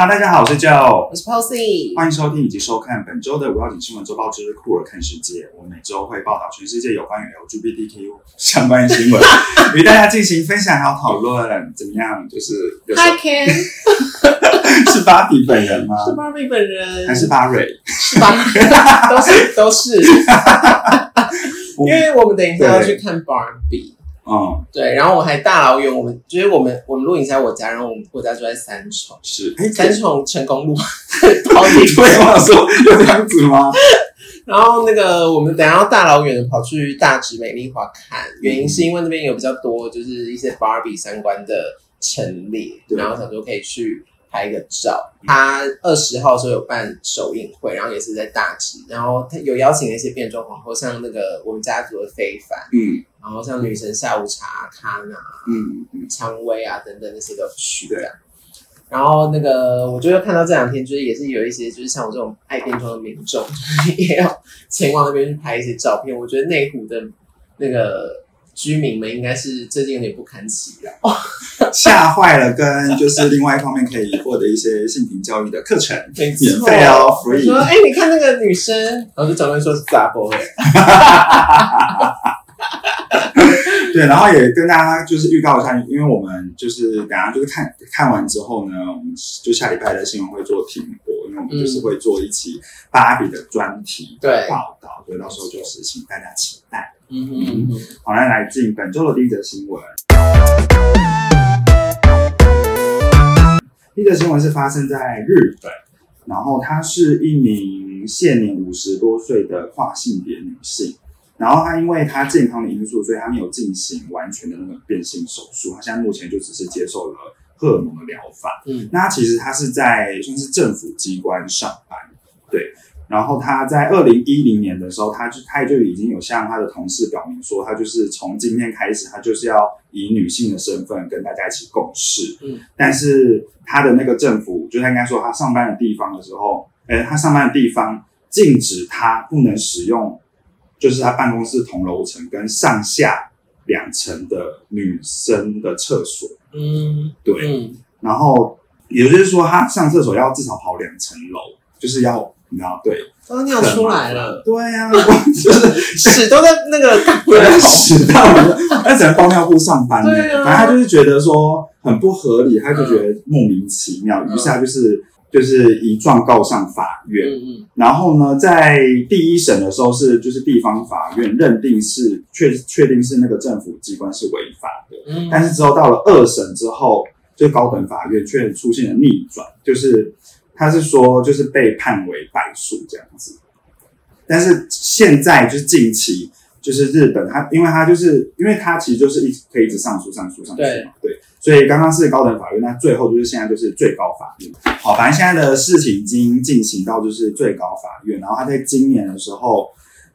Hello，大家好，我是 Joe，我是 Posy，欢迎收听以及收看本周的五要紧新闻周报之酷儿看世界。我们每周会报道全世界有关于 LGBTQ 相关新闻，与大家进行分享还有讨论。怎么样？就是有时候 Hi Ken，是芭比本人吗？是 Barbie 本人，还是巴瑞？是吧？都是都是，因为我们等一下要去看 Barbie，嗯，对，然后我还大老远，我们就是我们我们录影在我家，然后我们我家住在三重，是。哎，三重成功路，跑你对我说有这样子吗？然后那个我们等下要大老远的跑去大直美丽华看，原因是因为那边有比较多就是一些 Barbie 相关的陈列，然后想说可以去。拍一个照，他二十号的时候有办首映会，然后也是在大直，然后他有邀请了一些变装皇后，像那个我们家族的非凡，嗯，然后像女神下午茶、卡娜，嗯嗯，蔷薇啊等等那些都去的。然后那个我就会看到这两天，就是也是有一些就是像我这种爱变装的民众，也要前往那边去拍一些照片。我觉得内湖的那个。居民们应该是最近有点不堪其扰，吓坏了。跟就是另外一方面可以获得一些性平教育的课程，免费哦，free。说哎，你看那个女生，然后就专门说是杂波哎。对，然后也跟大家就是预告一下，因为我们就是等下就是看看完之后呢，我们就下礼拜的新闻会做停播，因为我们就是会做一期芭比的专题报道，所以到时候就是请大家期待。嗯哼，好，来来进本周的第一则新闻。第一则新闻是发生在日本，然后她是一名现年五十多岁的跨性别女性，然后他因为他健康的因素，所以他没有进行完全的那个变性手术，他现在目前就只是接受了荷尔蒙的疗法。嗯，那其实他是在算是政府机关上班，对。然后他在二零一零年的时候，他就他就已经有向他的同事表明说，他就是从今天开始，他就是要以女性的身份跟大家一起共事。嗯，但是他的那个政府，就他应该说他上班的地方的时候，哎，他上班的地方禁止他不能使用，就是他办公室同楼层跟上下两层的女生的厕所。嗯，对。然后也就是说，他上厕所要至少跑两层楼，就是要。你知道对，都尿出来了。对呀，就是屎都在那个，对，屎到他只能包尿布上班。呢啊，反正他就是觉得说很不合理，他就觉得莫名其妙，于是他就是就是一状告上法院。嗯嗯。然后呢，在第一审的时候是就是地方法院认定是确确定是那个政府机关是违法的。嗯。但是之后到了二审之后，就高等法院却出现了逆转，就是。他是说，就是被判为败诉这样子，但是现在就是近期，就是日本他，因为他就是因为他其实就是一可以一直上诉上诉上诉嘛，对，所以刚刚是高等法院，那最后就是现在就是最高法院。好，反正现在的事情已经进行到就是最高法院，然后他在今年的时候，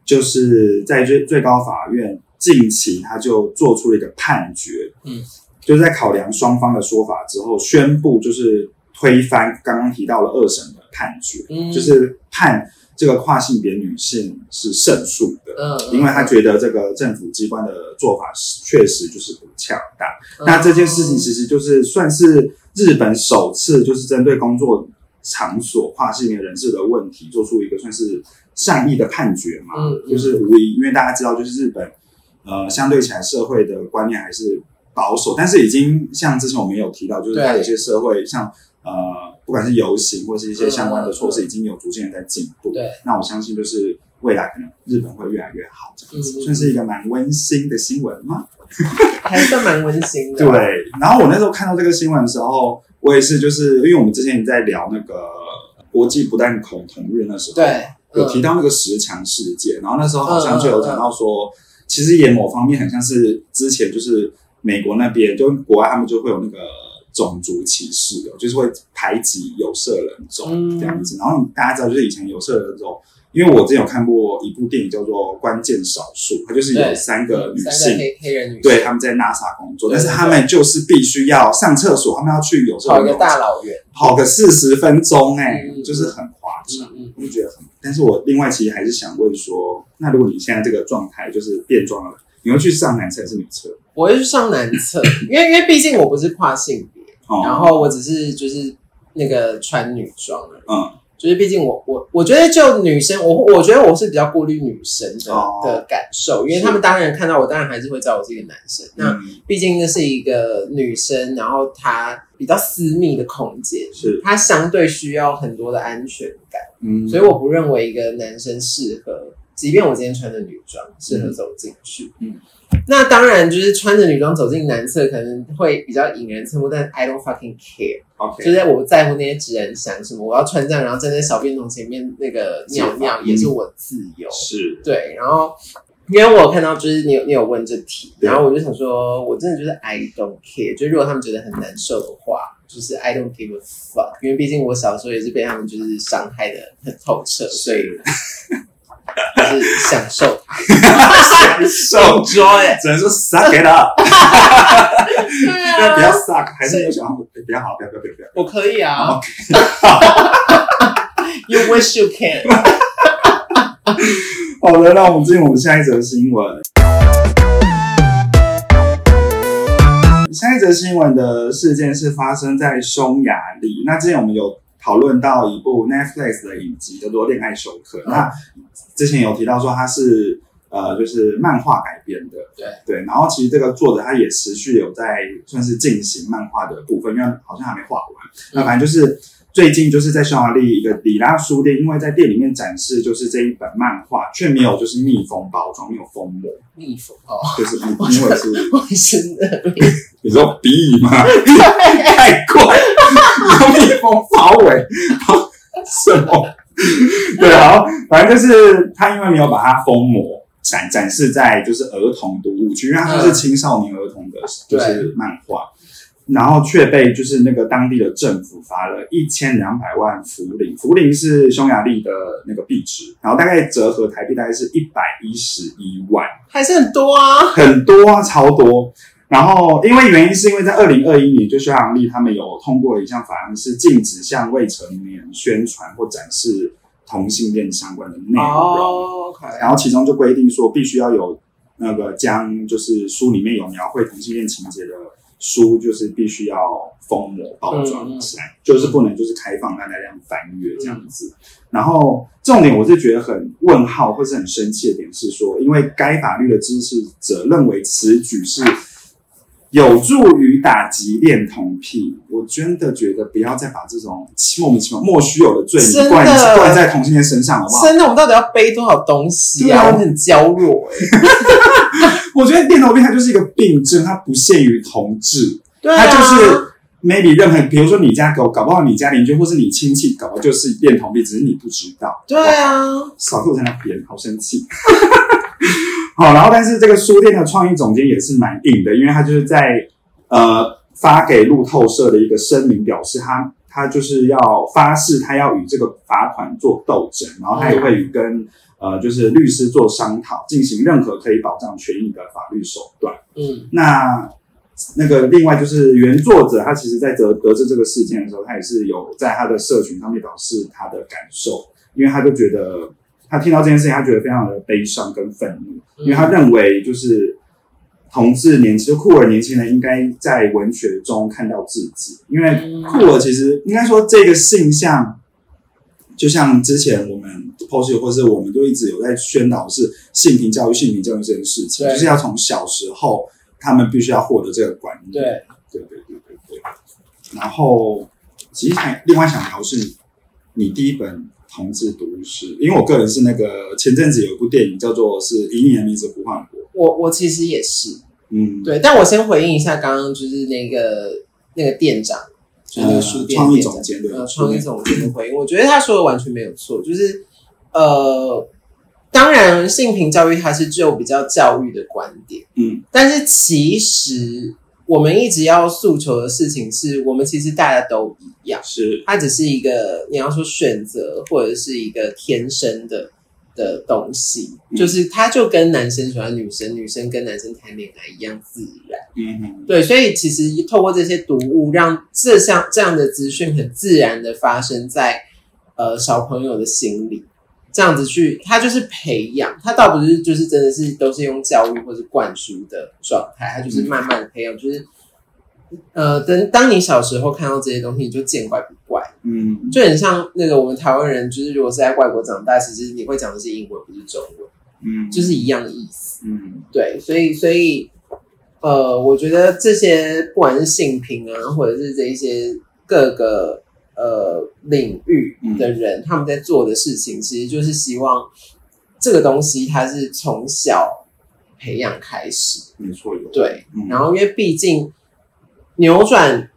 就是在最最高法院近期他就做出了一个判决，嗯，就是在考量双方的说法之后，宣布就是。推翻刚刚提到了二审的判决，就是判这个跨性别女性是胜诉的，嗯，因为她觉得这个政府机关的做法是确实就是不恰当。那这件事情其实就是算是日本首次就是针对工作场所跨性别人士的问题做出一个算是善意的判决嘛，嗯，就是无疑，因为大家知道就是日本呃相对起来社会的观念还是保守，但是已经像之前我们有提到，就是在有些社会像。呃，不管是游行或是一些相关的措施，已经有逐渐在进步。对，那我相信就是未来可能日本会越来越好，这样子算是一个蛮温馨的新闻吗？还算蛮温馨的。对，然后我那时候看到这个新闻的时候，我也是就是因为我们之前在聊那个国际不但恐同日那时候，对，有提到那个十强事件，然后那时候好像就有讲到说，其实也某方面很像是之前就是美国那边就国外他们就会有那个。种族歧视的，就是会排挤有色人种这样子。然后大家知道，就是以前有色人种，因为我之前有看过一部电影叫做《关键少数》，它就是有三个女性，黑人女，对，他们在 NASA 工作，但是他们就是必须要上厕所，他们要去有色人种大老远跑个四十分钟，哎，就是很夸张，我就觉得很。但是我另外其实还是想问说，那如果你现在这个状态就是变装了，你会去上男厕还是女厕？我会去上男厕，因为因为毕竟我不是跨性别。然后我只是就是那个穿女装了。嗯。就是毕竟我我我觉得就女生我我觉得我是比较顾虑女生的的感受，因为他们当然看到我，当然还是会知道我是一个男生。那毕竟那是一个女生，然后她比较私密的空间，是她相对需要很多的安全感。嗯，所以我不认为一个男生适合，即便我今天穿的女装适合走进去。嗯。那当然，就是穿着女装走进男厕可能会比较引人侧目，但 I don't fucking care。OK，就是我不在乎那些直人想什么，我要穿这样，然后站在小便桶前面那个尿尿也是我自由。是，对。然后因为我看到就是你有你有问这题，然后我就想说，我真的就是 I don't care。就如果他们觉得很难受的话，就是 I don't give a fuck。因为毕竟我小时候也是被他们就是伤害的很透彻，所以。就是享受，享受。joy，只能说 suck it up，不要 suck，还是有想比较好，不要不要不要，我可以啊，You wish you can，好的，那我们进入我们下一则新闻。下一则新闻的事件是发生在匈牙利，那之前我们有。讨论到一部 Netflix 的影集叫做《恋爱手课》，那之前有提到说它是呃就是漫画改编的，对。对，然后其实这个作者他也持续有在算是进行漫画的部分，因为好像还没画完。那反正就是最近就是在匈牙利一个里拉书店，因为在店里面展示就是这一本漫画，却没有就是密封包装，没有封膜，密封哦，就是 因为是卫生的。你说笔吗？太怪，用蜜蜂包围什么？对好，反正就是他因为没有把它封膜展展示在就是儿童读物区，因为它是青少年儿童的，就是漫画，然后却被就是那个当地的政府罚了一千两百万福林，福林是匈牙利的那个币值，然后大概折合台币大概是一百一十一万，还是很多啊，很多啊，超多。然后，因为原因是因为在二零二一年，就匈牙利他们有通过了一项法案，是禁止向未成年宣传或展示同性恋相关的内容。哦，然后其中就规定说，必须要有那个将就是书里面有描绘同性恋情节的书，就是必须要封膜包装起来，就是不能就是开放让大家翻阅这样子。然后重点我是觉得很问号或是很生气的点是说，因为该法律的支持者认为此举是。有助于打击恋童癖，我真的觉得不要再把这种莫名其妙、莫须有的罪名灌灌在同性恋身上，好不好？真的，我们到底要背多少东西啊？我很娇弱哎。我觉得恋童癖它就是一个病症，它不限于同志，它就是 maybe 任何，比如说你家狗，搞不好你家邻居或是你亲戚，搞不好就是恋童癖，只是你不知道。对啊，少给我在那边，好生气。好，然后但是这个书店的创意总监也是蛮硬的，因为他就是在呃发给路透社的一个声明，表示他他就是要发誓，他要与这个罚款做斗争，然后他也会与跟呃就是律师做商讨，进行任何可以保障权益的法律手段。嗯，那那个另外就是原作者，他其实在得得知这个事件的时候，他也是有在他的社群上面表示他的感受，因为他就觉得。他听到这件事情，他觉得非常的悲伤跟愤怒，因为他认为就是同志年轻就酷儿年轻人应该在文学中看到自己，因为酷儿其实应该说这个性向，就像之前我们 post 或是我们都一直有在宣导是性平教育、性平教育这件事情，就是要从小时候他们必须要获得这个观念。对对对对对。然后其实还另外想聊是，你第一本。同志读史，因为我个人是那个前阵子有一部电影叫做《是以你的名字呼唤我》，我我其实也是，嗯，对，但我先回应一下刚刚就是那个那个店长，就是那个书店创意总监的创意总监的回应，我觉得他说的完全没有错，就是呃，当然性平教育它是具有比较教育的观点，嗯，但是其实。我们一直要诉求的事情是我们其实大家都一样，是它只是一个你要说选择或者是一个天生的的东西，就是它就跟男生喜欢女生，女生跟男生谈恋爱一样自然。嗯，对，所以其实透过这些读物，让这项这样的资讯很自然的发生在呃小朋友的心里。这样子去，他就是培养，他倒不是就是真的是都是用教育或者灌输的状态，他就是慢慢的培养，就是呃，等当你小时候看到这些东西，你就见怪不怪。嗯，就很像那个我们台湾人，就是如果是在外国长大，其实你会讲的是英文，不是中文。嗯，就是一样的意思。嗯，对，所以所以呃，我觉得这些不管是性平啊，或者是这一些各个呃领域的人，他们在做的事情，其实就是希望这个东西它是从小培养开始。没错，对。然后，因为毕竟扭转。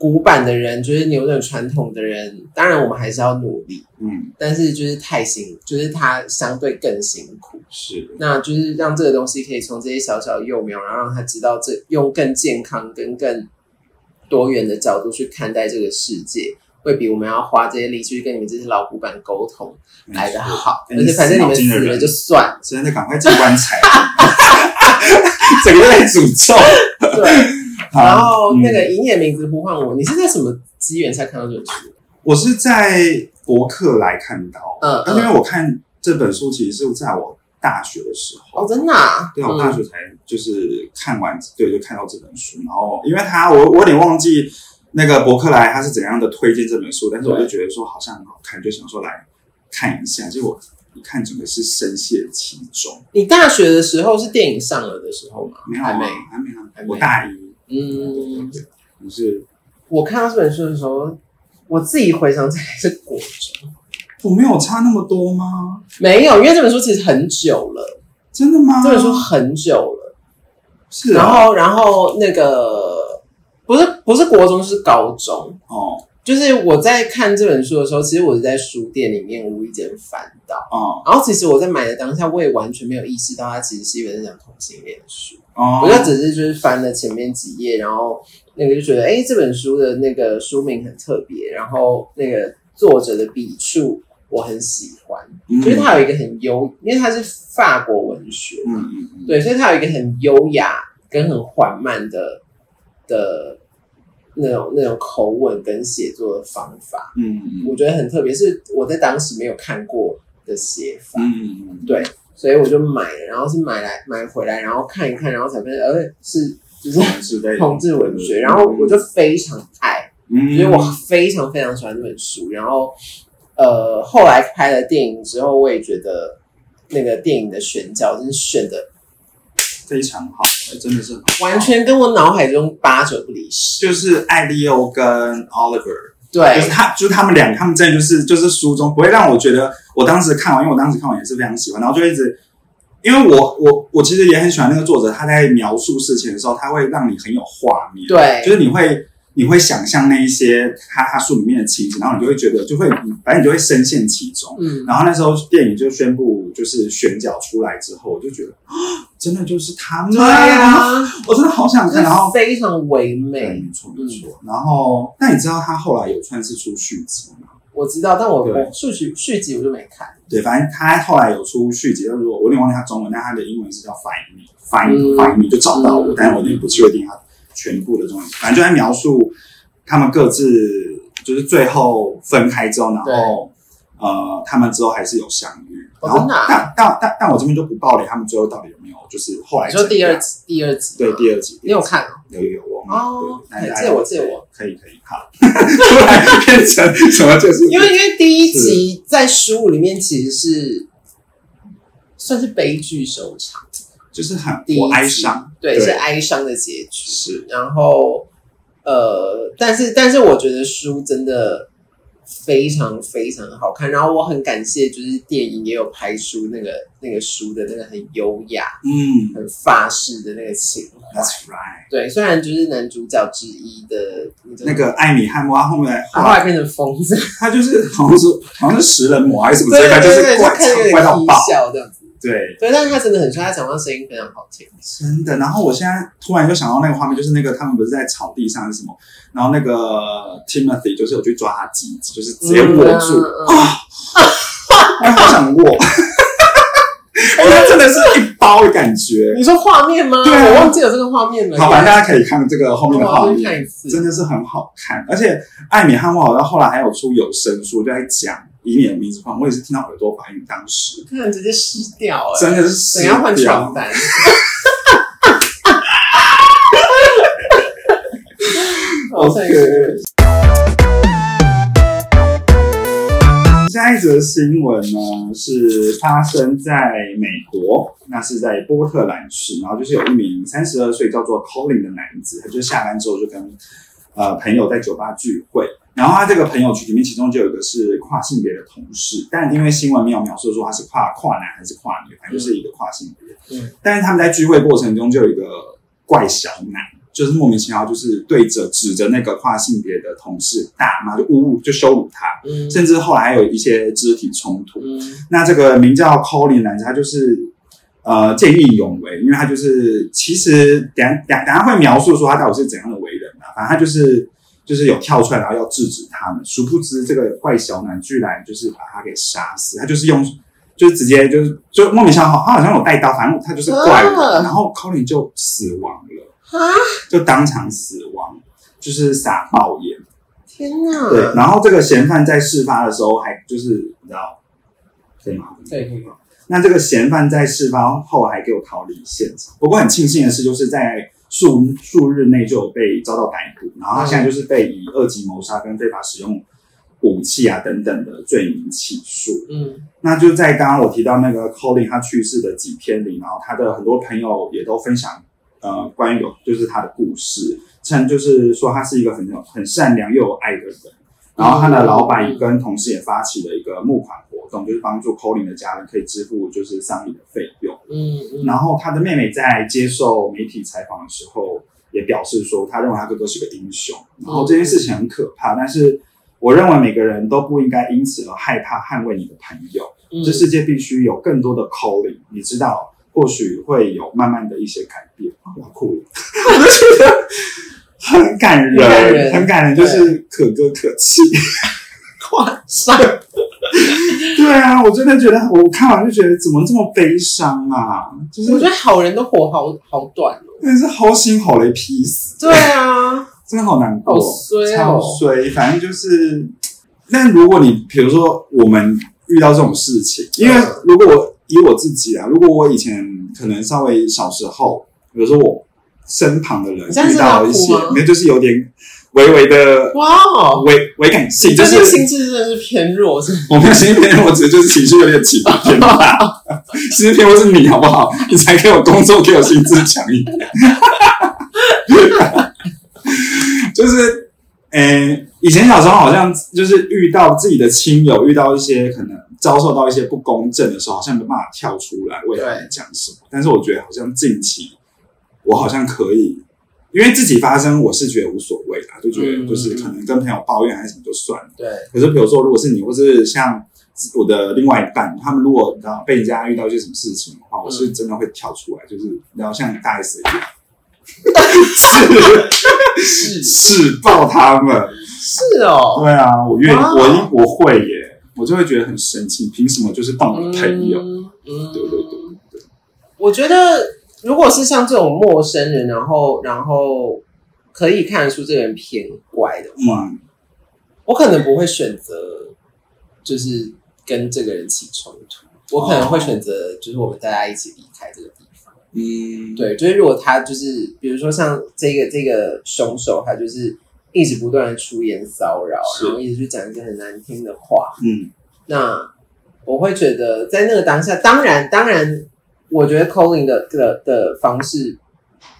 古板的人就是扭转传统的人，当然我们还是要努力，嗯，但是就是太辛，就是他相对更辛苦，是，那就是让这个东西可以从这些小小的幼苗，然后让他知道这用更健康跟更多元的角度去看待这个世界，会比我们要花这些力气去跟你们这些老古板沟通来的好，而且反正你们死了就算，现在赶快进棺材，整个被诅咒，对。然后那个营业名字呼唤我，你是在什么机缘才看到这本书？我是在博客来看到，嗯，因为我看这本书其实是在我大学的时候，哦，真的，对，我大学才就是看完，对，就看到这本书。然后因为他，我我有点忘记那个博客来他是怎样的推荐这本书，但是我就觉得说好像很好看，就想说来看一下。结果一看，整个是深陷其中。你大学的时候是电影上了的时候吗？没有，还没，还没，还没，我大一。嗯，你是。我看到这本书的时候，我自己回想起来是国中，我没有差那么多吗？没有，因为这本书其实很久了。真的吗？这本书很久了。是。然后，然后那个不是不是国中，是高中哦。就是我在看这本书的时候，其实我是在书店里面无意间翻到哦。然后，其实我在买的当下，我也完全没有意识到它其实是一本讲同性恋的书。哦。我就只是就是翻了前面几页，然后那个就觉得，哎，这本书的那个书名很特别，然后那个作者的笔触我很喜欢，就是它有一个很优，因为它是法国文学，嗯嗯嗯，对，所以它有一个很优雅跟很缓慢的的。那种那种口吻跟写作的方法，嗯，我觉得很特别，是我在当时没有看过的写法，嗯，对，所以我就买了，然后是买来买回来，然后看一看，然后才发现，呃，是就是同志文学，然后我就非常爱，所以我非常非常喜欢这本书，然后呃，后来拍了电影之后，我也觉得那个电影的选角真是选的。非常好，真的是完全跟我脑海中八九不离十。就是艾利欧跟 Oliver，对，就是他，就是他们两个，他们真的就是就是书中不会让我觉得，我当时看完，因为我当时看完也是非常喜欢，然后就一直，因为我我我其实也很喜欢那个作者，他在描述事情的时候，他会让你很有画面，对，就是你会。你会想象那一些他他书里面的情景，然后你就会觉得就会，反正你就会深陷其中。嗯，然后那时候电影就宣布就是选角出来之后，我就觉得啊，真的就是他们，对啊，我真的好想看。然后非常唯美，没错没错。然后那你知道他后来有算是出续集吗？我知道，但我续集续集我就没看。对，反正他后来有出续集，就是我有点忘记他中文，但他的英文是叫 Find Me，Find Find Me 就找到我，但是我有点不确定他。全部的东西，反正就在描述他们各自就是最后分开之后，然后呃，他们之后还是有相遇。然后但但但但我这边就不爆雷，他们最后到底有没有就是后来？说第二集，第二集对第二集，你有看？有有有我哦，借我借我，可以可以好，突然变成什么？就是因为因为第一集在书里面其实是算是悲剧收场。就是很我哀伤，对，是哀伤的结局。是，然后呃，但是但是我觉得书真的非常非常好看。然后我很感谢，就是电影也有拍出那个那个书的那个很优雅，嗯，很法式的那个情怀。That's right。对，虽然就是男主角之一的那个艾米汉默，他后面他后来变成疯子，他就是好像是好像是食人魔还是什么之类的，就是怪怪到爆这样子。对，对，但是他真的很帅，他讲话声音非常好听，真的。然后我现在突然就想到那个画面，就是那个他们不是在草地上是什么？然后那个 Timothy 就是有去抓他鸡，就是直接握住啊，我好想握，我 真的是一包的感觉。你说画面吗？对，我忘记了这个画面了。好，反正大家可以看这个后面的画面，看一次，真的是很好看。而且艾米汉沃好像后来还有出有声书，就在讲。以你的名字换，我也是听到耳朵发音。当时看直接湿掉，哎，真的是怎样换床单？OK。下一则新闻呢是发生在美国，那是在波特兰市，然后就是有一名三十二岁叫做 Colin 的男子，他就下班之后就跟呃朋友在酒吧聚会，然后他这个朋友群里面其中就有一个是跨性别的同事，但因为新闻没有描述说他是跨跨男还是跨女，反正就是一个跨性别。嗯，但是他们在聚会过程中就有一个怪小男。就是莫名其妙，就是对着指着那个跨性别的同事大骂，就侮辱，就羞辱他，甚至后来还有一些肢体冲突。那这个名叫 Colin 男子，他就是呃见义勇为，因为他就是其实等等等下会描述说他到底是怎样的为人啊，反正他就是就是有跳出来，然后要制止他们。殊不知这个怪小男居然就是把他给杀死，他就是用就是直接就是就莫名其妙，他好像有带刀，反正他就是怪人，然后 Colin 就死亡了。啊！就当场死亡，就是撒爆盐。天哪！对，然后这个嫌犯在事发的时候还就是你知道，可以吗？可以可以。那这个嫌犯在事发后还给我逃离现场。不过很庆幸的是，就是在数数日内就有被遭到逮捕，然后他现在就是被以二级谋杀跟非法使用武器啊等等的罪名起诉。嗯，那就在刚刚我提到那个 Colin 他去世的几天里，然后他的很多朋友也都分享。呃，关于有就是他的故事，称就是说他是一个很很善良又有爱的人。然后他的老板也跟同事也发起了一个募款活动，就是帮助 Colin 的家人可以支付就是丧礼的费用。嗯，然后他的妹妹在接受媒体采访的时候也表示说，他认为他哥哥是个英雄。然后这件事情很可怕，但是我认为每个人都不应该因此而害怕捍卫你的朋友。这世界必须有更多的 Colin，你知道。或许会有慢慢的一些改变，好酷，我就觉得很感人，很感人，就是可歌可泣，夸张。对啊，我真的觉得，我看完就觉得怎么这么悲伤啊！就是我觉得好人的火好好短哦，真是好心好雷劈死。对啊，真的好难过，超衰。反正就是，但如果你比如说我们遇到这种事情，因为如果我。以我自己啊，如果我以前可能稍微小时候，比如说我身旁的人遇到一些，没有就是有点微微的哇，微微感性，就是心智真的是偏弱，是我没有心智偏弱，我只是就是情绪有点起伏偏大。心智偏弱是你好不好？你才给我工作，给我心智强一点。就是，诶，以前小时候好像就是遇到自己的亲友，遇到一些可能。遭受到一些不公正的时候，好像没办法跳出来为他们讲什么。但是我觉得好像近期，我好像可以，因为自己发生，我是觉得无所谓啦，就觉得就是可能跟朋友抱怨还是什么就算了。对。可是比如说，如果是你，或是像我的另外一半，他们如果你知道被人家遇到一些什么事情的话，我是真的会跳出来，就是然后像大 S 一样，是是爆他们。是哦。对啊，我愿我我会耶。我就会觉得很生气，凭什么就是当我的朋友？嗯，对对对对。我觉得，如果是像这种陌生人，然后然后可以看得出这个人偏怪的话，我可能不会选择就是跟这个人起冲突，我可能会选择就是我们大家一起离开这个地方。嗯，对，就是如果他就是比如说像这个这个凶手，他就是。一直不断的出言骚扰，然后一直去讲一些很难听的话。嗯，那我会觉得在那个当下，当然，当然，我觉得 Colin 的的的方式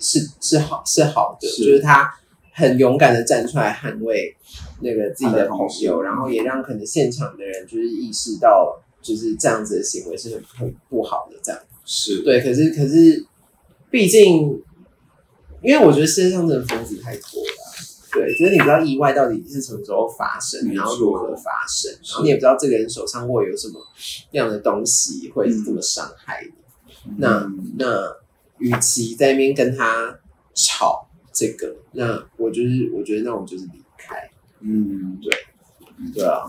是是好是好的，就是他很勇敢的站出来捍卫那个自己的朋友，然后也让可能现场的人就是意识到，就是这样子的行为是很很不好的。这样是对，可是可是，毕竟，因为我觉得世界上真的疯子太多了。对，就是你不知道意外到底是什么时候发生，然后如何发生，然后你也不知道这个人手上会有什么样的东西会这么伤害你。那那，与其在那边跟他吵这个，那我就是我觉得那我就是离开。嗯，对，对啊。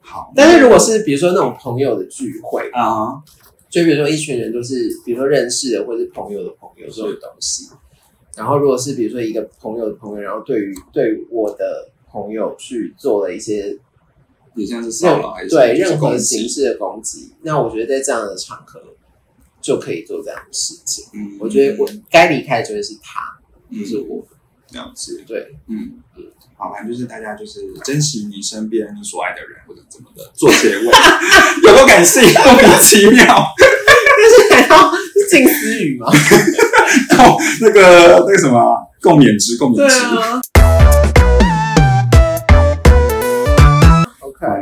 好，但是如果是比如说那种朋友的聚会啊，就比如说一群人都是比如说认识的或者是朋友的朋友这种东西。然后，如果是比如说一个朋友的朋友，然后对于对我的朋友去做了一些，也像是骚扰，对任何形式的攻击，那我觉得在这样的场合就可以做这样的事情。嗯，我觉得我该离开的就会是他，不是我。了解，对，嗯嗯，好，反正就是大家就是珍惜你身边你所爱的人或者怎么的做结尾，有多感性，莫名其妙，但是还要近思语吗？共 那个那个什么共勉之，共勉之。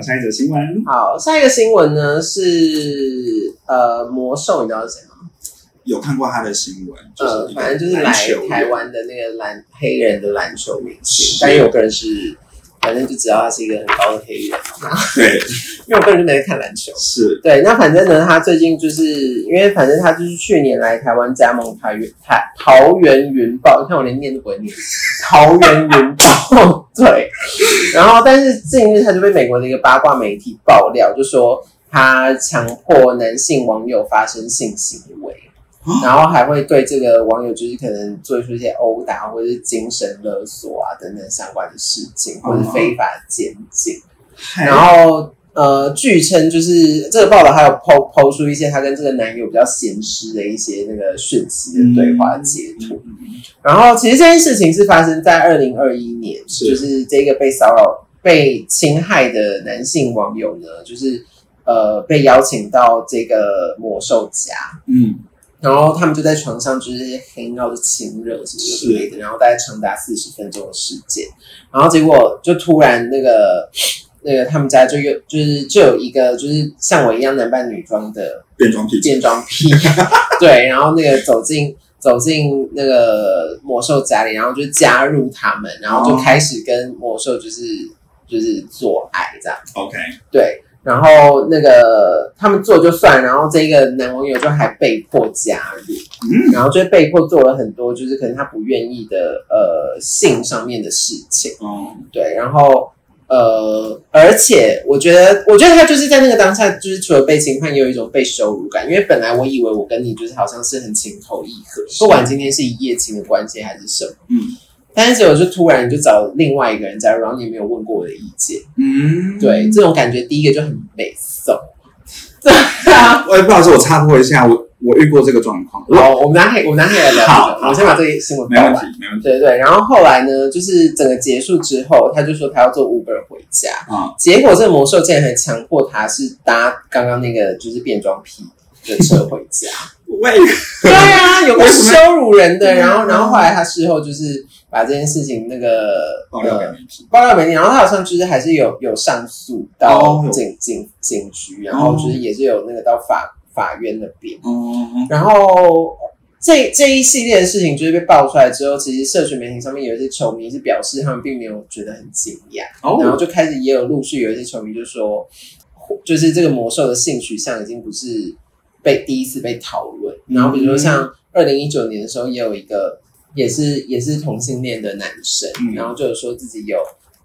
下一则新闻。好，下一个新闻呢是呃魔兽，你知道是谁吗？有看过他的新闻，呃，反正就是来台湾的那个篮黑人的篮球明星，但因为我个人是。反正就知道他是一个很高的黑人，对，因为我个人就没在看篮球，是对。那反正呢，他最近就是因为反正他就是去年来台湾加盟台元台桃园云豹，你看我连念都不会念，桃园云豹，对。然后，但是近日他就被美国的一个八卦媒体爆料，就说他强迫男性网友发生性行为。然后还会对这个网友，就是可能做出一些殴打或者是精神勒索啊等等相关的事情，或者非法监禁。然后呃，据称就是这个报道还有抛抛出一些他跟这个男友比较闲湿的一些那个讯息的对话截图。然后其实这件事情是发生在二零二一年，就是这个被骚扰、被侵害的男性网友呢，就是呃被邀请到这个魔兽家，嗯。然后他们就在床上就是黑闹的亲热什么之类的，然后大概长达四十分钟的时间，然后结果就突然那个 那个他们家就有就是就有一个就是像我一样男扮女装的变装癖。变装癖，对，然后那个走进 走进那个魔兽家里，然后就加入他们，然后就开始跟魔兽就是就是做爱这样，OK，对。然后那个他们做就算，然后这个男网友就还被迫加入，然后就被迫做了很多就是可能他不愿意的呃性上面的事情，哦，对，然后呃，而且我觉得，我觉得他就是在那个当下，就是除了被侵犯，也有一种被羞辱感，因为本来我以为我跟你就是好像是很情投意合，不管今天是一夜情的关系还是什么，嗯。但是我就突然就找另外一个人加入，然后你没有问过我的意见，嗯，对，这种感觉第一个就很被送。对 啊，我不好意思，我插播一下，我我遇过这个状况。好，我们拿可以，我们拿可以来聊。好，我先把这个新闻没问题，没问题。对对，然后后来呢，就是整个结束之后，他就说他要坐 Uber 回家啊，结果这个魔兽竟然还强迫他是搭刚刚那个就是变装癖的车回家。喂，对啊，有个羞辱人的，然后然后后来他事后就是。把这件事情那个爆料给媒体，爆料媒体，然后他好像就是还是有有上诉到警警警局，然后就是也是有那个到法法院那边。然后这这一系列的事情就是被爆出来之后，其实社群媒体上面有一些球迷是表示他们并没有觉得很惊讶，然后就开始也有陆续有一些球迷就说，就是这个魔兽的性取向已经不是被第一次被讨论。然后比如说像二零一九年的时候，也有一个。也是也是同性恋的男生，然后就说自己有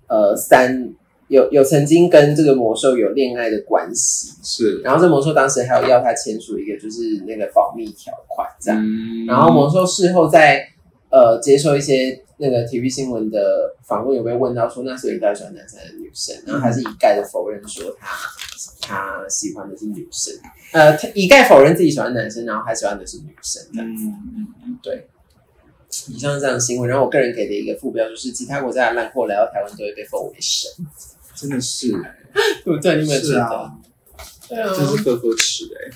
呃三有有曾经跟这个魔兽有恋爱的关系，是，然后这魔兽当时还有要他签署一个就是那个保密条款这样，然后魔兽事后在呃接受一些那个体育新闻的访问，有被问到说那时候你到底喜欢男生还是女生？然后还是一概的否认说他他喜欢的是女生，呃，他一概否认自己喜欢男生，然后他喜欢的是女生这样子，嗯嗯，对。以上是这样的新闻，然后我个人给的一个副标就是其他国家的烂货来到台湾都会被封为神，真的是，对不对？你们知道？对啊，真是呵呵吃哎！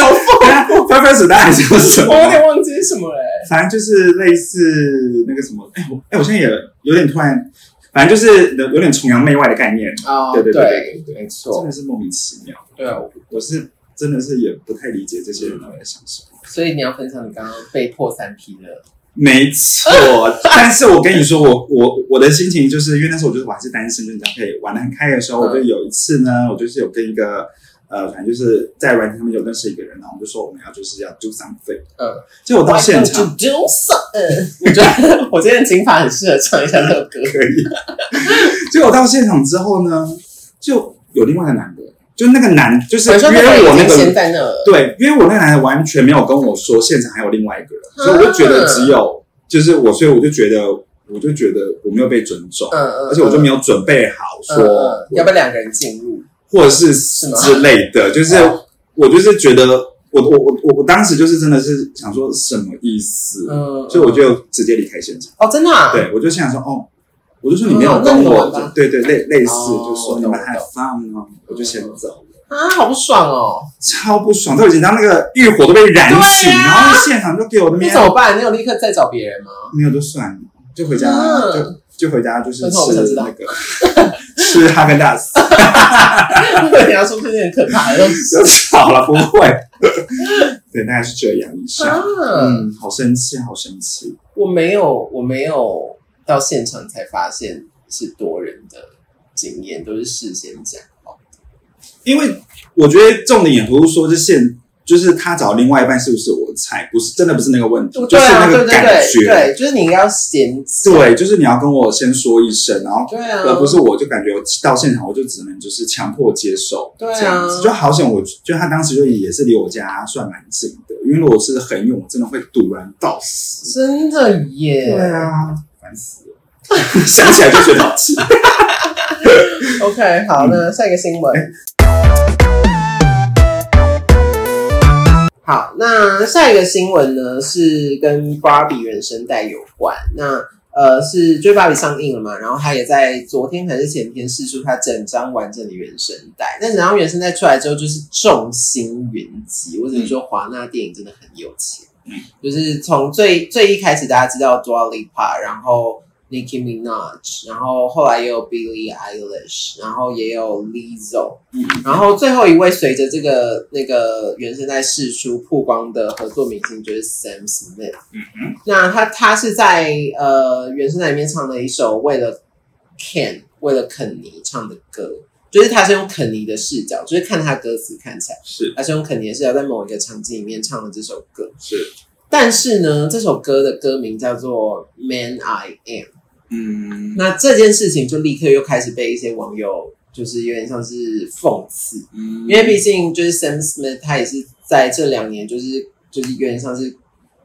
好疯！刚开始大家叫什么？我有点忘记是什么嘞。反正就是类似那个什么，哎我哎我现在也有点突然，反正就是有有点崇洋媚外的概念啊！对对对对，没错，真的是莫名其妙。对啊，我是真的是也不太理解这些人到底在想什么。所以你要分享你刚刚被迫三 P 的，没错。但是我跟你说，我我我的心情就是，因为那时候我就是我还是单身，就是可以玩的很开的时候，我就有一次呢，我就是有跟一个呃，反正就是在软件上面有认识一个人，然后我们就说我们要就是要 do something。嗯，结果到现场 do something，我觉得我今天金发很适合唱一下这首歌，可以。结果到现场之后呢，就有另外一个男的。就那个男，就是因为我那个对，因为我那个男的完全没有跟我说现场还有另外一个人，所以我就觉得只有就是我，所以我就觉得我就觉得我没有被尊重，嗯嗯，而且我就没有准备好说要不要两个人进入，或者是之类的，就是我就是觉得我我我我我我当时就是真的是想说什么意思，嗯，所以我就直接离开现场。哦，真的？啊？对，我就想说，哦，我就说你没有跟我，对对类类似，就说你们还放吗，我就先走。啊，好不爽哦！超不爽，都已经当那个欲火都被燃起，然后现场就给我的面，你怎么办？你有立刻再找别人吗？没有就算了，就回家，就就回家，就是吃那个 吃哈根达斯。你要说这件很可怕的，就 吵了，不会。对，大概是这样一下。嗯，好生气，好生气。我没有，我没有到现场才发现是多人的经验，都是事先讲好。因为我觉得重点也不是说，是现就是他找另外一半是不是我的菜，不是真的不是那个问题，就是那个感觉，对，就是你要先对，就是你要跟我先说一声，然后对啊，而不是我就感觉到现场我就只能就是强迫接受，对这样子。就好险，我就他当时就也是离我家算蛮近的，因为如果是很远，我真的会堵然到死，真的耶，对啊，烦死了，想起来就觉得好气。OK，好，那下一个新闻。好，那下一个新闻呢是跟芭比原声带有关。那呃是追芭比上映了嘛？然后他也在昨天还是前天试出他整张完整的原声带。那整张原声带出来之后，就是众星云集。我只能说华纳电影真的很有钱。嗯，就是从最最一开始大家知道 Dua Lipa，然后。Nicki Minaj，然后后来也有 Billie Eilish，然后也有 Lizzo，然后最后一位随着这个那个原声带释出曝光的合作明星就是 Sam Smith。嗯哼，那他他是在呃原声带里面唱了一首为了 Ken 为了肯尼唱的歌，就是他是用肯尼的视角，就是看他歌词看起来。是，他是用肯尼的视角在某一个场景里面唱的这首歌。是，但是呢，这首歌的歌名叫做 Man I Am。嗯，那这件事情就立刻又开始被一些网友就是有点像是讽刺，嗯，因为毕竟就是 Sam Smith 他也是在这两年就是就是有点像是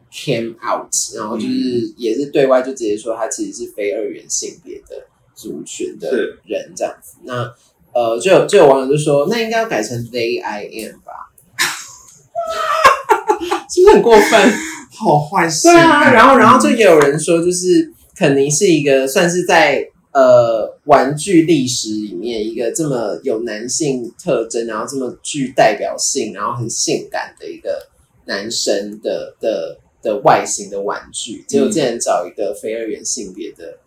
came out，然后就是也是对外就直接说他其实是非二元性别的族群的人这样子。那呃，就有就有网友就说，那应该要改成 They I Am 吧？是不是很过分？好坏事。对啊，然后然后就也有人说就是。肯尼是一个算是在呃玩具历史里面一个这么有男性特征，然后这么具代表性，然后很性感的一个男生的的的外形的玩具，结果竟然找一个非二元性别的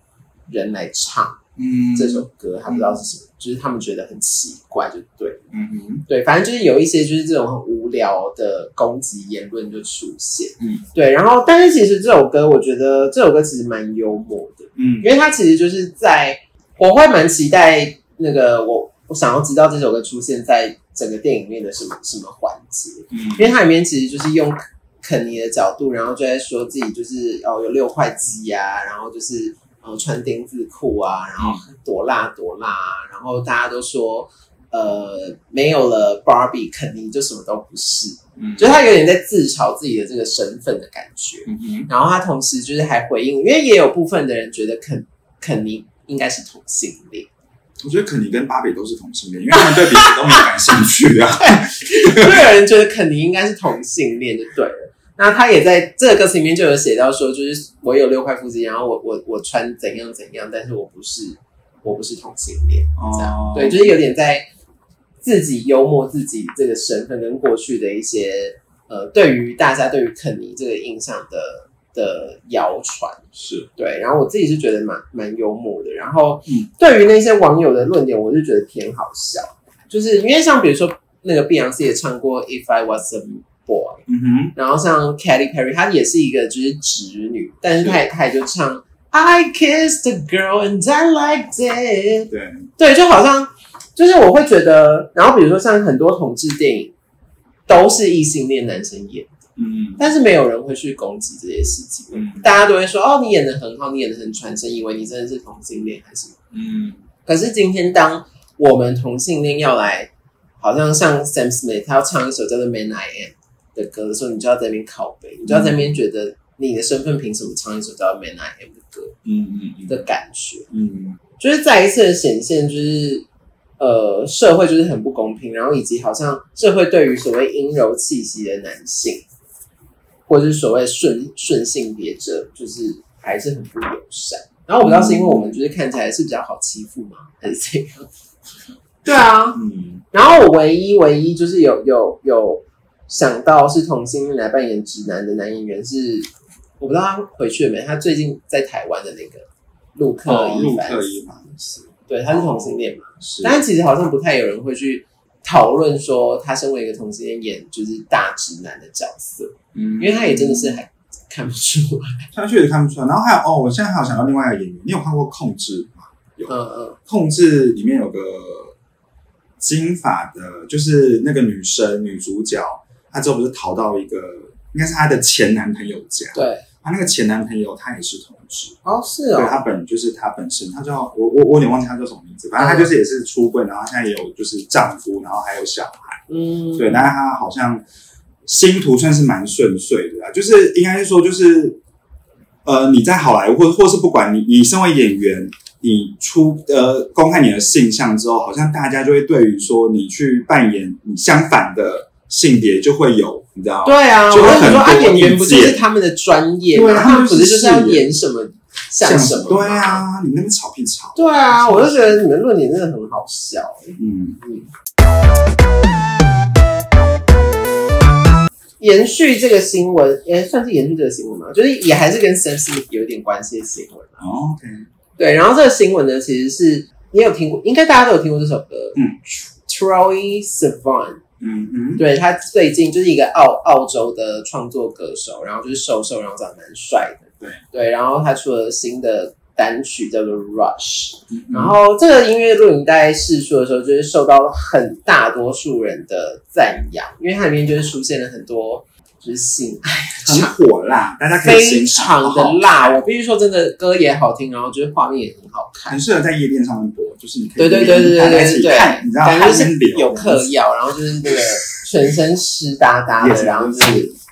人来唱。嗯，这首歌他不知道是什么，就是他们觉得很奇怪，就对，嗯哼，对，反正就是有一些就是这种很无聊的攻击言论就出现，嗯，对，然后但是其实这首歌，我觉得这首歌其实蛮幽默的，嗯，因为它其实就是在我会蛮期待那个我我想要知道这首歌出现在整个电影里面的什么什么环节，嗯，因为它里面其实就是用肯尼的角度，然后就在说自己就是哦有六块肌啊，然后就是。然后穿丁字裤啊，然后多辣多辣，然后大家都说，呃，没有了 Barbie，肯尼就什么都不是，嗯，就他有点在自嘲自己的这个身份的感觉，然后他同时就是还回应，因为也有部分的人觉得肯肯尼应该是同性恋，我觉得肯尼跟芭比都是同性恋，因为他们对彼此都没有感兴趣啊，就有人觉得肯尼应该是同性恋就对了。那他也在这个歌词里面就有写到说，就是我有六块腹肌，然后我我我穿怎样怎样，但是我不是我不是同性恋，这样。对，就是有点在自己幽默自己这个身份跟过去的一些呃，对于大家对于肯尼这个印象的的谣传。是。对，然后我自己是觉得蛮蛮幽默的，然后对于那些网友的论点，我就觉得偏好笑，就是因为像比如说那个碧昂斯也唱过 If I Was a boy，嗯哼，然后像 Katy Perry，她也是一个就是直女，但是她也她也就唱 I kissed a girl and I liked it，对。对，就好像就是我会觉得，然后比如说像很多同志电影都是异性恋男生演，嗯，但是没有人会去攻击这些事情，嗯，大家都会说哦，你演的很好，你演的很传神，以为你真的是同性恋还是嗯，可是今天当我们同性恋要来，好像像 Sam Smith，他要唱一首叫做 Man I Am。的歌的时候，你就要在那边拷贝，你就要在那边觉得你的身份凭什么唱一首叫《Man I Am》的歌？嗯嗯嗯的感觉，嗯，就是再一次的显现，就是呃社会就是很不公平，然后以及好像社会对于所谓阴柔气息的男性，或者是所谓顺顺性别者，就是还是很不友善。然后我不知道是因为我们就是看起来是比较好欺负吗，还是怎样？对啊，嗯。然后我唯一唯一就是有有有想到是同性恋来扮演直男的男演员是，我不知道他回去了没？他最近在台湾的那个陆克伊凡斯，对，他是同性恋嘛？是。但是其实好像不太有人会去讨论说他身为一个同性恋演就是大直男的角色，嗯，因为他也真的是还。看不出来，他确实看不出来。然后还有哦，我现在还有想到另外一个演员，你有看过《控制》吗？有，嗯嗯，《控制》里面有个金发的，就是那个女生女主角，她之后不是逃到一个应该是她的前男朋友家，对，她那个前男朋友他也是同志。哦，是哦，对，他本就是他本身，他叫我我我有点忘记他叫什么名字，反正他就是也是出柜，然后现在有就是丈夫，然后还有小孩，嗯，对，但是他好像。星途算是蛮顺遂的啦，就是应该是说，就是呃，你在好莱坞，或或是不管你，你身为演员，你出呃公开你的性向之后，好像大家就会对于说你去扮演你相反的性别，就会有你知道吗对啊，就会很多演员不就是他们的专业吗？他们不是就是要演什么像什么？对啊，你那边吵屁吵？对啊，我就觉得你们论点真的很好笑。嗯嗯。延续这个新闻，也算是延续这个新闻嘛，就是也还是跟 Sam Smith 有一点关系的新闻。OK，对，然后这个新闻呢，其实是你有听过，应该大家都有听过这首歌，嗯，Troy Sivan，嗯嗯，对他最近就是一个澳澳洲的创作歌手，然后就是瘦瘦，然后长得蛮帅的，对对，然后他出了新的。单曲叫做《Rush》，然后这个音乐录影带试出的时候，就是受到了很大多数人的赞扬，因为它里面就是出现了很多就是性爱，很火辣，大家可以非常的辣。我必须说，真的歌也好听，然后就是画面也很好看，很适合在夜店上面播，就是你可以对对对对对对对，你知道感觉是有嗑药，然后就是那个全身湿哒哒的，然后是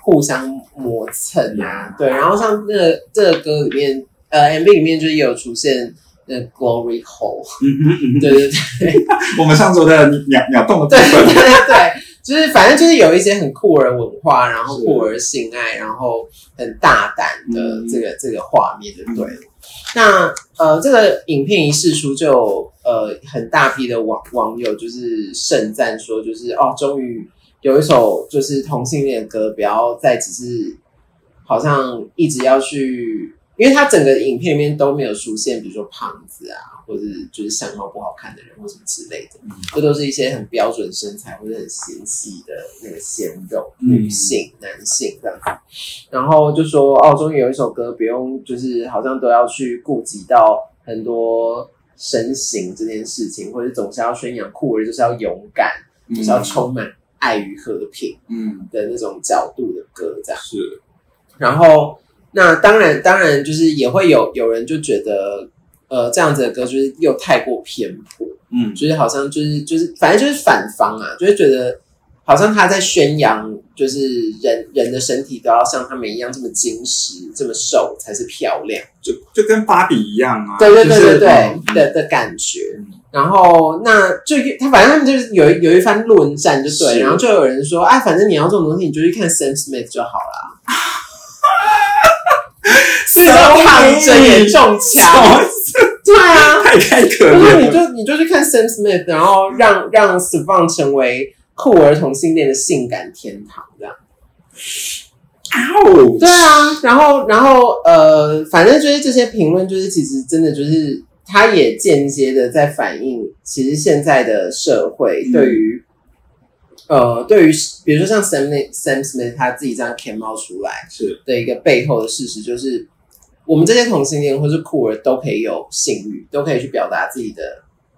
互相磨蹭啊，对，然后像那个这个歌里面。呃，MV 里面就是有出现那 Glory Hole，嗯嗯嗯，对对对，我们上周的鸟鸟洞的部分，对对对，就是反正就是有一些很酷儿文化，然后酷儿性爱，然后很大胆的这个这个画面就对。了。那呃，这个影片一释出，就呃很大批的网网友就是盛赞说，就是哦，终于有一首就是同性恋歌，不要再只是好像一直要去。因为他整个影片里面都没有出现，比如说胖子啊，或者就是相貌不好看的人或什么之类的，这都是一些很标准身材或者很纤细的那个鲜肉女性、男性这样子。然后就说哦，终于有一首歌不用，就是好像都要去顾及到很多身形这件事情，或者总是要宣扬酷儿就是要勇敢，就是要充满爱与和平，嗯。的那种角度的歌这样。是，然后。那当然，当然就是也会有有人就觉得，呃，这样子的歌就是又太过偏颇，嗯，就是好像就是就是反正就是反方啊，就是觉得好像他在宣扬，就是人人的身体都要像他们一样这么精实、这么瘦才是漂亮，就就跟芭比一样啊，对对对对对的的感觉。然后那就他反正他们就是有有一番论战，就对，然后就有人说，哎，反正你要这种东西，你就去看 Sam Smith 就好了。所以说躺着也中枪，对啊，太太可怜。你就你就去看 Sam Smith，然后让让 s v a n 成为酷儿同性恋的性感天堂，这样。哦，对啊，然后然后呃，反正就是这些评论，就是其实真的就是他也间接的在反映，其实现在的社会对于。呃，对于比如说像 Sam Sam Smith 他自己这样 came out 出来是的一个背后的事实，就是我们这些同性恋或是酷儿都可以有性欲，都可以去表达自己的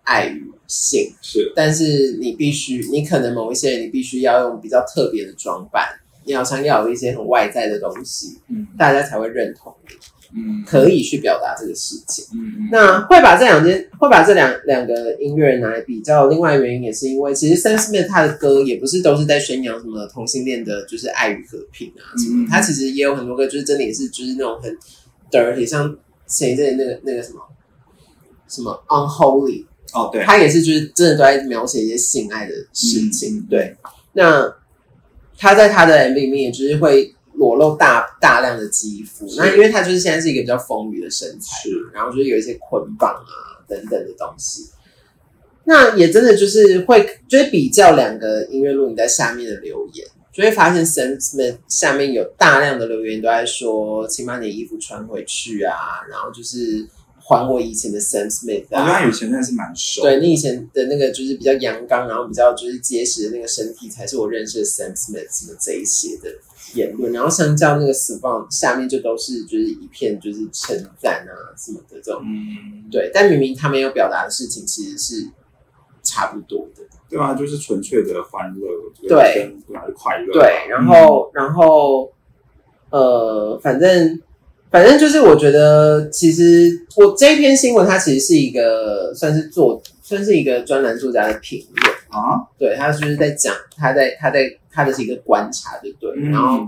爱与性，是。但是你必须，你可能某一些人，你必须要用比较特别的装扮，你好像要有一些很外在的东西，嗯，大家才会认同你。嗯，可以去表达这个事情。嗯那会把这两件，会把这两两个音乐人拿来比较。另外原因也是因为，其实 Sam Smith 他的歌也不是都是在宣扬什么同性恋的，就是爱与和平啊什么。他其实也有很多歌，就是真的也是就是那种很 dirty，像前一阵那个那个什么什么 unholy 哦，对，他也是就是真的都在描写一些性爱的事情。对，那他在他的 MV 里面，也就是会裸露大大量的肌肤。那因为他就是现在是一个比较丰腴的身材，是，然后就是有一些捆绑啊等等的东西。那也真的就是会，就是比较两个音乐录影在下面的留言，就会发现 Sam Smith 下面有大量的留言都在说，请把你衣服穿回去啊，然后就是还我以前的 Sam Smith。我觉得他以前真的是蛮瘦，对你以前的那个就是比较阳刚，然后比较就是结实的那个身体，才是我认识的 Sam Smith 什么这一些的言论。然后相较那个 s p a n 下面就都是就是一片就是称赞啊什么的这种，嗯，对。但明明他们要表达的事情其实是。差不多的，对啊，就是纯粹的欢乐，对，快乐，对，然后，然后，呃，反正，反正就是，我觉得，其实我这一篇新闻，它其实是一个算是作，算是一个专栏作家的评论。啊，对他就是在讲，他在他在他的是一个观察，就对，然后，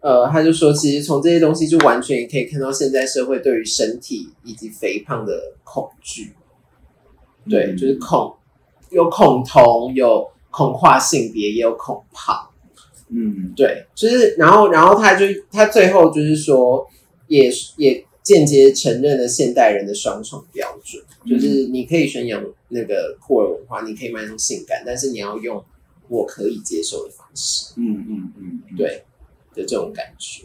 呃，他就说，其实从这些东西就完全也可以看到现在社会对于身体以及肥胖的恐惧，对，就是恐。有恐同，有恐跨性别，也有恐胖。嗯，对，就是，然后，然后他就他最后就是说，也也间接承认了现代人的双重标准，就是你可以宣扬那个酷儿文化，你可以卖弄性感，但是你要用我可以接受的方式。嗯嗯嗯，对的这种感觉。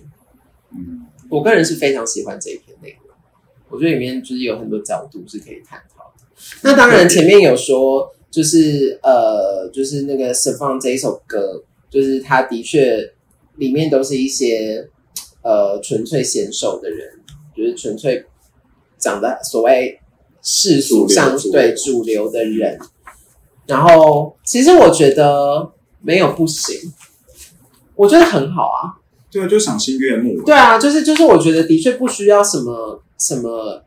嗯，我个人是非常喜欢这一篇内容，我觉得里面就是有很多角度是可以探讨的。那当然前面有说。就是呃，就是那个《释放》这一首歌，就是它的确里面都是一些呃纯粹显瘦的人，就是纯粹长得所谓世俗上对主流的人。然后，其实我觉得没有不行，我觉得很好啊。对啊，就赏心悦目。对啊，就是就是，我觉得的确不需要什么什么。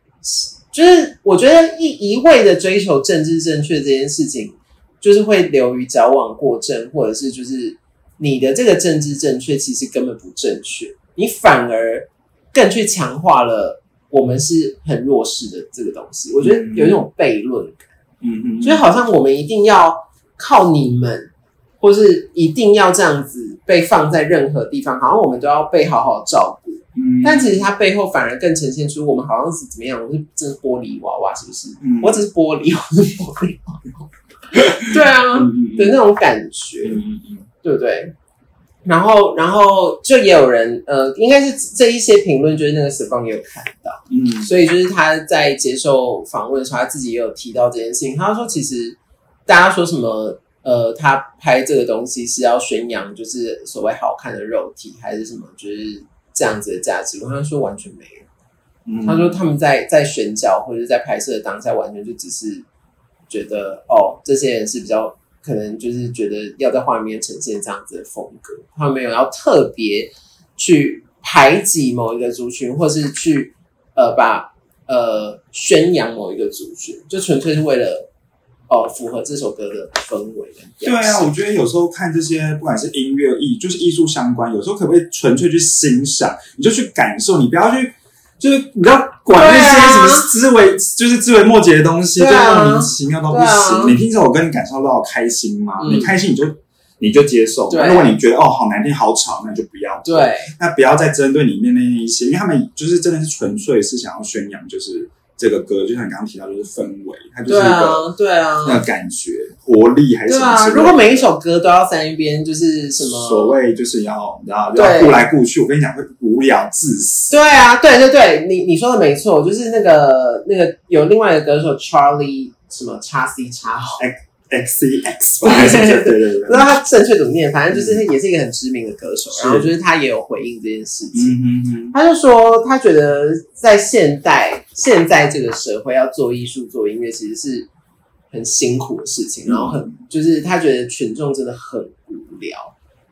就是我觉得一一味的追求政治正确这件事情，就是会流于矫枉过正，或者是就是你的这个政治正确其实根本不正确，你反而更去强化了我们是很弱势的这个东西。我觉得有一种悖论感，嗯嗯，所以好像我们一定要靠你们，或是一定要这样子被放在任何地方，好像我们都要被好好照顾。嗯但其实它背后反而更呈现出我们好像是怎么样？我是真玻璃娃娃，是不是？我只是玻璃，我是玻璃娃娃。对啊，的那种感觉，对不对？然后，然后就也有人，呃，应该是这一些评论，就是那个史方也有看到，嗯，所以就是他在接受访问的时候，他自己也有提到这件事情。他说，其实大家说什么，呃，他拍这个东西是要宣扬，就是所谓好看的肉体，还是什么，就是。这样子的价值观，他说完全没有。他说他们在在选角或者在拍摄的当下，完全就只是觉得哦，这些人是比较可能就是觉得要在画面呈现这样子的风格，他没有要特别去排挤某一个族群，或是去呃把呃宣扬某一个族群，就纯粹是为了。哦，符合这首歌的氛围。对啊，我觉得有时候看这些，不管是音乐艺，就是艺术相关，有时候可不可以纯粹去欣赏？你就去感受，你不要去，就是你不要管那些什么枝微，就是枝微末节的东西，就莫名其妙到不行。你听着我跟，你感受到开心吗？你开心，你就你就接受。如果你觉得哦好难听、好吵，那就不要。对，那不要再针对里面那一些，因为他们就是真的是纯粹是想要宣扬，就是。这个歌就像你刚刚提到，就是氛围，它就是一个对啊，那感觉活力还是什么？如果每一首歌都要在那边，就是什么所谓就是要你知道要顾来顾去，我跟你讲会无聊致死。对啊，对对对，你你说的没错，就是那个那个有另外一个歌手 Charlie 什么叉 C 叉 X X，对对对，不知道他正确怎么念，反正就是也是一个很知名的歌手。然后就是他也有回应这件事情，他就说他觉得在现代现在这个社会要做艺术做音乐其实是很辛苦的事情，然后很就是他觉得群众真的很无聊。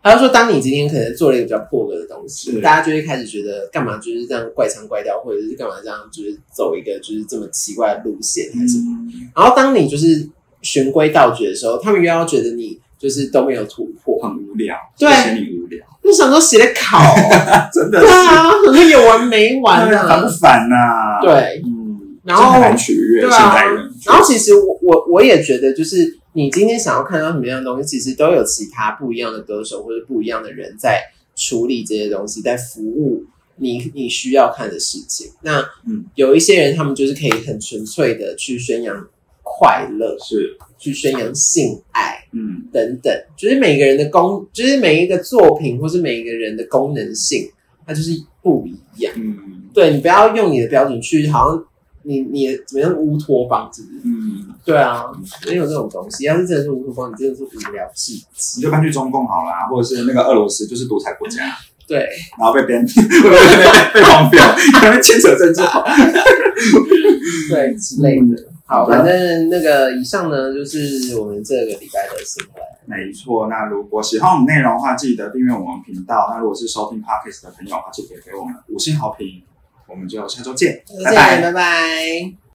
他就说，当你今天可能做了一个比较破格的东西，大家就会开始觉得干嘛就是这样怪腔怪调，或者是干嘛这样就是走一个就是这么奇怪的路线还是什么？然后当你就是。循规蹈矩的时候，他们又要觉得你就是都没有突破，很无聊，对，嫌你无聊。就想说写的考，真的对啊，可是有完没完啊，很烦呐。对，嗯，然后很取悦现代人。然后其实我我我也觉得，就是你今天想要看到什么样的东西，其实都有其他不一样的歌手或者不一样的人在处理这些东西，在服务你你需要看的事情。那嗯，有一些人他们就是可以很纯粹的去宣扬快乐，是去宣扬性爱，嗯，等等，就是每个人的功，就是每一个作品或是每一个人的功能性，它就是不一样。嗯，对你不要用你的标准去，好像。你你怎么样乌托邦？是不是？嗯，对啊，没有这种东西。要是真的是乌托邦，你真的是无聊至极。你就搬去中共好了，或者是那个俄罗斯，就是独裁国家。对，然后被编，被被被荒废，因为牵扯政治。对之类的。好，反正那个以上呢，就是我们这个礼拜的新闻。没错。那如果喜欢我们内容的话，记得订阅我们频道。那如果是收听 Podcast 的朋友的话，记得给我们五星好评。我们就下周见，拜拜，拜拜。